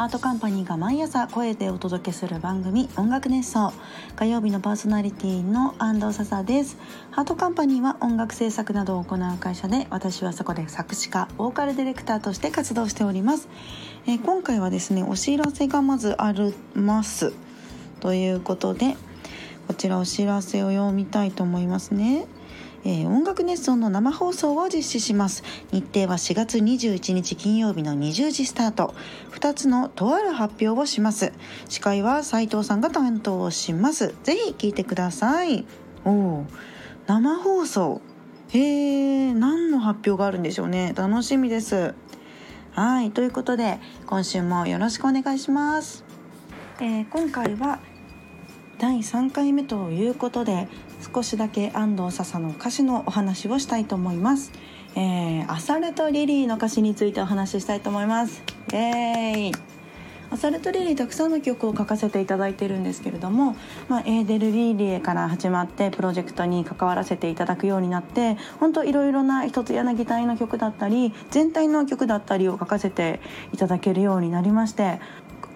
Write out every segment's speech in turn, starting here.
ハートカンパニーが毎朝声でお届けする番組音楽熱奏。火曜日のパーソナリティの安藤笹です。ハートカンパニーは音楽制作などを行う会社で私はそこで作詞家ボーカルディレクターとして活動しております、えー、今回はですねお知らせがまずあります。ということでこちらお知らせを読みたいと思いますね。えー、音楽熱奏の生放送を実施します。日程は4月21日金曜日の20時スタート。2つのとある発表をします。司会は斉藤さんが担当します。ぜひ聞いてください。お生放送。へえ何の発表があるんでしょうね。楽しみです。はいということで今週もよろしくお願いします、えー、今回は第3回目ということで少しだけ安藤笹の歌詞のお話をしたいと思います。えー、アサルトリリーの歌詞についてお話ししたいと思います。イエーイアサルトリリーたくさんの曲を書かせていただいてるんですけれども、まあ、エーデル・リーリエから始まってプロジェクトに関わらせていただくようになって本当いろいろな一つ柳隊の曲だったり全体の曲だったりを書かせていただけるようになりまして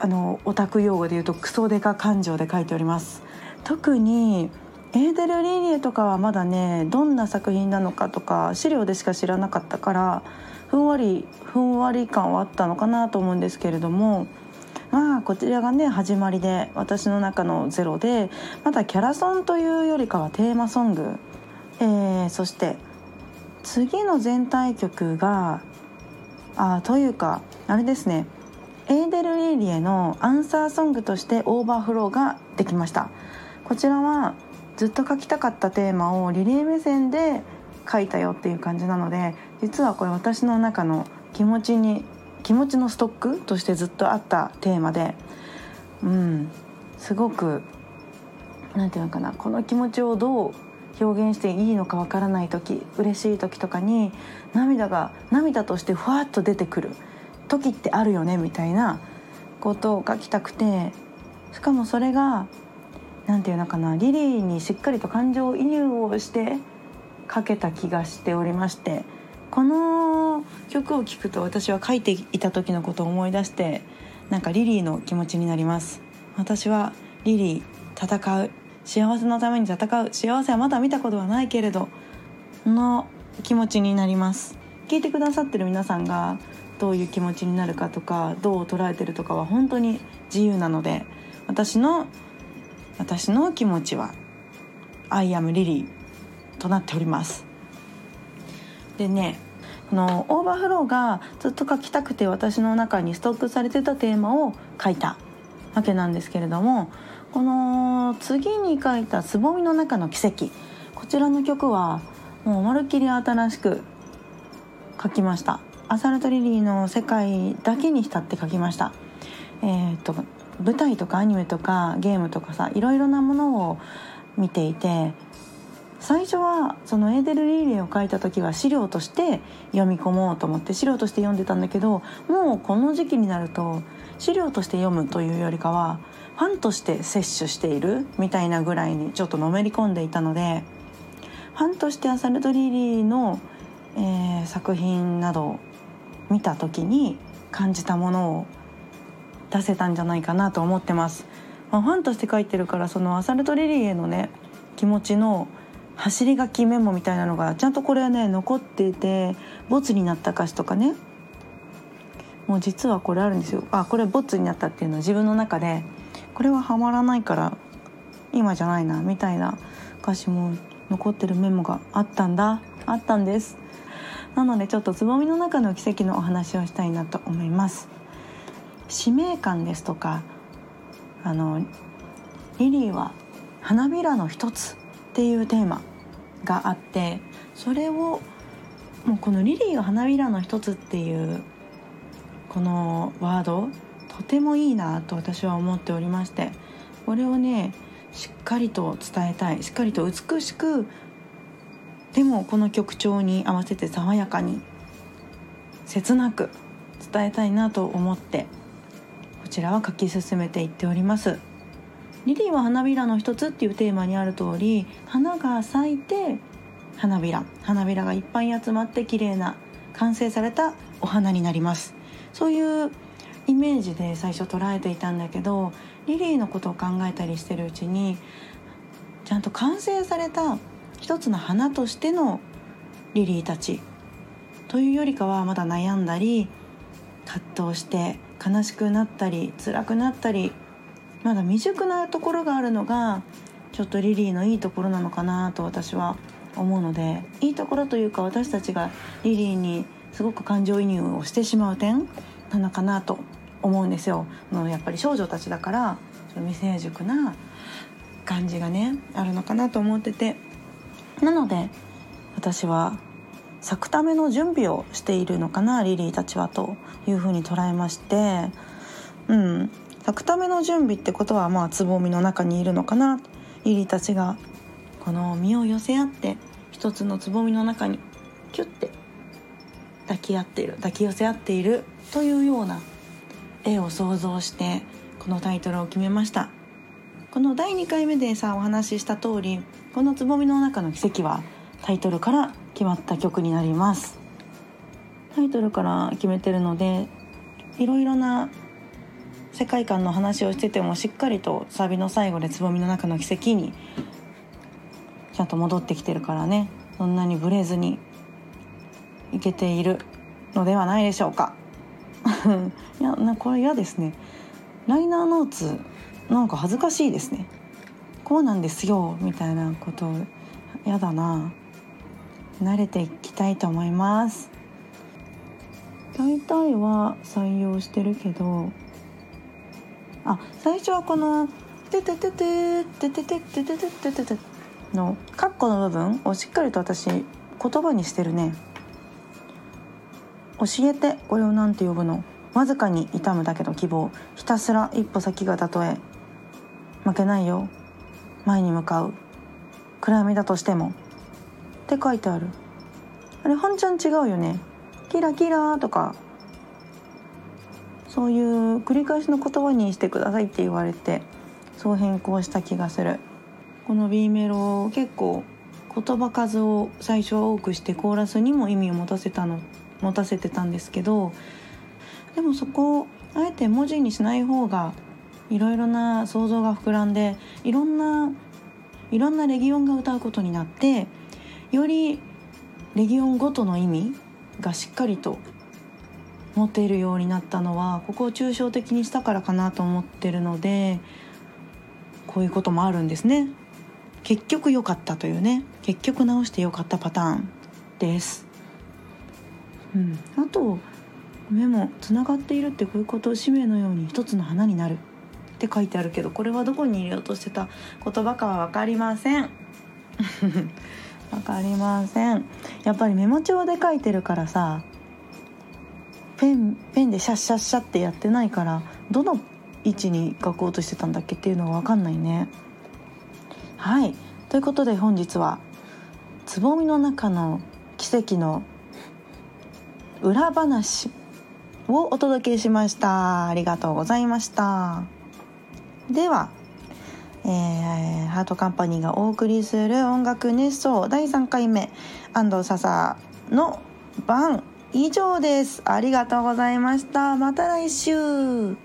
あのオタク用語で言うとクソデカ感情で書いております特にエーデル・リーリエとかはまだねどんな作品なのかとか資料でしか知らなかったからふんわりふんわり感はあったのかなと思うんですけれどもまあこちらがね始まりで私の中のゼロでまだキャラソンというよりかはテーマソング、えー、そして次の全体曲があというかあれですね。エーデル・リーリエのアンサーソングとして「オーバーフロー」ができました。こちらはずっと書きたかったテーマをリレー目線で書いたよっていう感じなので実はこれ私の中の気持ちに気持ちのストックとしてずっとあったテーマでうんすごく何て言うのかなこの気持ちをどう表現していいのかわからない時嬉しい時とかに涙が涙としてふわっと出てくる時ってあるよねみたいなことを書きたくてしかもそれが何て言うのかなリリーにしっかりと感情移入をして書けた気がしておりましてこの曲を聴くと私は書いていた時のことを思い出してなんかリリーの気持ちになります。私はリリー戦う幸せのために戦う幸せはまだ見たことはないけれどの気持ちになります。聞いてくださってる皆さんがどういう気持ちになるかとかどう捉えてるとかは本当に自由なので私の私の気持ちは「I am Lily」となっております。でねこのオーバーフローがずっと書きたくて私の中にストックされてたテーマを書いたわけなんですけれどもこの次に書いた「つぼみの中の奇跡」こちらの曲はもうまるっきり新しく書きました。アサルトリリーの世界だけに浸って書きました。えっ、と舞台とかアニメとかゲームとかさいろいろなものを見ていて最初はそのエーデル・リーレを書いた時は資料として読み込もうと思って資料として読んでたんだけどもうこの時期になると資料として読むというよりかはファンとして摂取しているみたいなぐらいにちょっとのめり込んでいたのでファンとしてアサルト・リーリーの、えー、作品などを見た時に感じたものを出せたんじゃないかなと思ってます。まあ、ファンとして書いてるからそのアサルトリリーへのね気持ちの走り書きメモみたいなのがちゃんとこれはね残っていてボツになった歌詞とかね。もう実はこれあるんですよ。あこれボツになったっていうのは自分の中でこれはハマらないから今じゃないなみたいな歌詞も残ってるメモがあったんだ。あったんです。なのでちょっとつぼみの中の奇跡のお話をしたいなと思います。使命感ですとかあのリリーは花びらの一つっていうテーマがあってそれをもうこの「リリーが花びらの一つ」っていうこのワードとてもいいなと私は思っておりましてこれをねしっかりと伝えたいしっかりと美しくでもこの曲調に合わせて爽やかに切なく伝えたいなと思ってちらは書き進めていっております。リリーは花びらの一つっていうテーマにある通り花が咲いて花びら花びらがいっぱい集まって綺麗な完成されたお花になります。そういうイメージで最初捉えていたんだけどリリーのことを考えたりしてるうちにちゃんと完成された一つの花としてのリリーたちというよりかはまだ悩んだり葛藤して悲しくなったり辛くなったりまだ未熟なところがあるのがちょっとリリーのいいところなのかなと私は思うのでいいところというか私たちがリリーにすごく感情移入をしてしまう点なのかなと思うんですよ。のやっぱり少女たちだから未成熟な感じがねあるのかなと思っててなので私は咲くための準備をしているのかなリリーたちはというふうに捉えましてうん。咲くための準備ってことはまあつぼみの中にいるのかなリリーたちがこの身を寄せ合って一つのつぼみの中にキュッて抱き合っている抱き寄せ合っているというような絵を想像してこのタイトルを決めました。この第2回目でさお話しした通りこのつぼみの中の奇跡はタイトルから決まった曲になります。タイトルから決めてるのでいろいろな世界観の話をしててもしっかりとサビの最後でつぼみの中の奇跡にちゃんと戻ってきてるからね。そんなにブレずにいけているのではないでしょうか。いやなこれ嫌ですね。ライナーノーツなんか恥ずかしいですね。こうなんですよみたいなことやだな。慣れていきたいと思います。大体は採用してるけどあ最初はこの「てててててててててててて」のカッコの部分をしっかりと私言葉にしてるね教えてこれを何て呼ぶのわずかに痛むだけど希望ひたすら一歩先がたとえ負けないよ前に向かう暗闇だとしてもって書いてある。あれ本ちゃん違うよね。キラキラとかそういう繰り返しの言葉にしてくださいって言われてそう変更した気がする。この B メロ結構言葉数を最初は多くしてコーラスにも意味を持たせたの持たせてたんですけどでもそこをあえて文字にしない方がいろいろな想像が膨らんでいろんないろんなレギオンが歌うことになってよりレギオンごとの意味がしっかりと持っているようになったのはここを抽象的にしたからかなと思ってるのでこういうこともあるんですね。結局良かったというね。結局直して良かったパターンです、うん、あと目もつながっているってこういうことを使命のように一つの花になるって書いてあるけどこれはどこに入れようとしてた言葉かは分かりません。わかりません。やっぱりメモ帳で書いてるからさペンペンでシャッシャッシャッってやってないからどの位置に書こうとしてたんだっけ？っていうのが分かんないね。はい。ということで本日は「つぼみの中の奇跡」の裏話をお届けしました。ありがとうございました。ではえー、ハートカンパニーがお送りする音楽熱奏第3回目安藤笹の番。以上です。ありがとうございました。また来週。